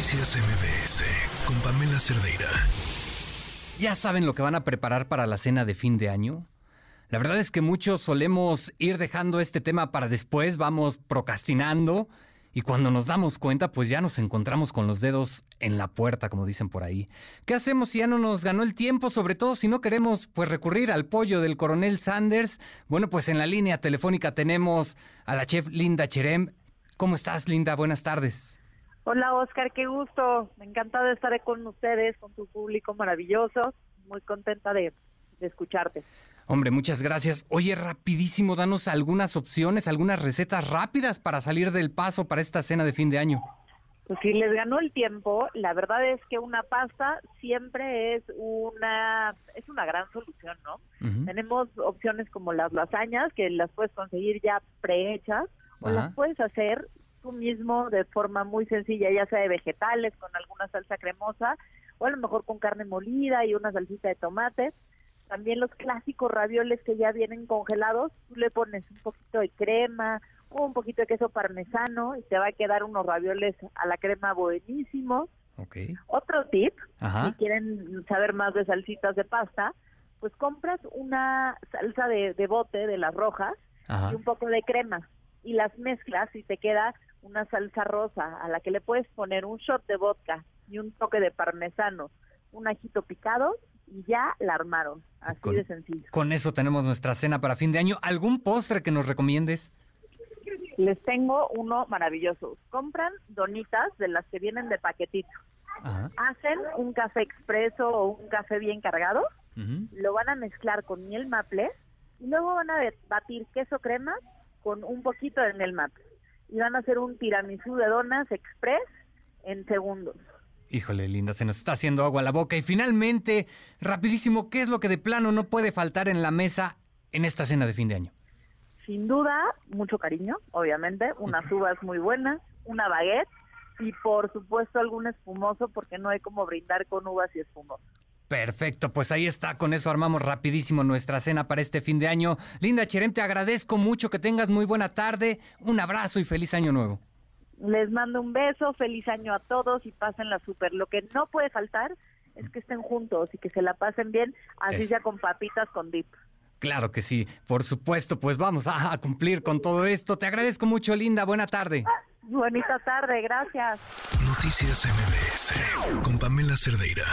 Noticias MBS con Pamela Cerdeira. ¿Ya saben lo que van a preparar para la cena de fin de año? La verdad es que muchos solemos ir dejando este tema para después, vamos procrastinando y cuando nos damos cuenta pues ya nos encontramos con los dedos en la puerta, como dicen por ahí. ¿Qué hacemos si ya no nos ganó el tiempo? Sobre todo si no queremos pues recurrir al pollo del coronel Sanders. Bueno, pues en la línea telefónica tenemos a la chef Linda Cherem. ¿Cómo estás, Linda? Buenas tardes. Hola Oscar, qué gusto. Me encanta de estar con ustedes, con tu público maravilloso. Muy contenta de, de, escucharte. Hombre, muchas gracias. Oye, rapidísimo, danos algunas opciones, algunas recetas rápidas para salir del paso para esta cena de fin de año. Pues si les ganó el tiempo, la verdad es que una pasta siempre es una es una gran solución, ¿no? Uh -huh. Tenemos opciones como las lasañas que las puedes conseguir ya prehechas o las puedes hacer tú mismo de forma muy sencilla, ya sea de vegetales, con alguna salsa cremosa, o a lo mejor con carne molida y una salsita de tomate. También los clásicos ravioles que ya vienen congelados, tú le pones un poquito de crema, un poquito de queso parmesano y te va a quedar unos ravioles a la crema buenísimos. Okay. Otro tip, Ajá. si quieren saber más de salsitas de pasta, pues compras una salsa de, de bote de las rojas Ajá. y un poco de crema y las mezclas y te queda una salsa rosa a la que le puedes poner un shot de vodka y un toque de parmesano, un ajito picado y ya la armaron, así con, de sencillo. Con eso tenemos nuestra cena para fin de año. ¿Algún postre que nos recomiendes? Les tengo uno maravilloso. Compran donitas de las que vienen de paquetito. Ajá. Hacen un café expreso o un café bien cargado, uh -huh. lo van a mezclar con miel maple y luego van a batir queso crema con un poquito de miel maple y van a hacer un tiramisú de donas express en segundos. Híjole, linda, se nos está haciendo agua a la boca. Y finalmente, rapidísimo, ¿qué es lo que de plano no puede faltar en la mesa en esta cena de fin de año? Sin duda, mucho cariño, obviamente, unas uvas muy buenas, una baguette y por supuesto algún espumoso, porque no hay como brindar con uvas y espumoso. Perfecto, pues ahí está, con eso armamos rapidísimo nuestra cena para este fin de año. Linda Cherem, te agradezco mucho, que tengas muy buena tarde, un abrazo y feliz año nuevo. Les mando un beso, feliz año a todos y pásenla súper. Lo que no puede faltar es que estén juntos y que se la pasen bien, así sea con papitas con dip. Claro que sí, por supuesto, pues vamos a, cumplir con todo esto. Te agradezco mucho, Linda, buena tarde. Bonita tarde, gracias. Noticias MBS con Pamela Cerdeira.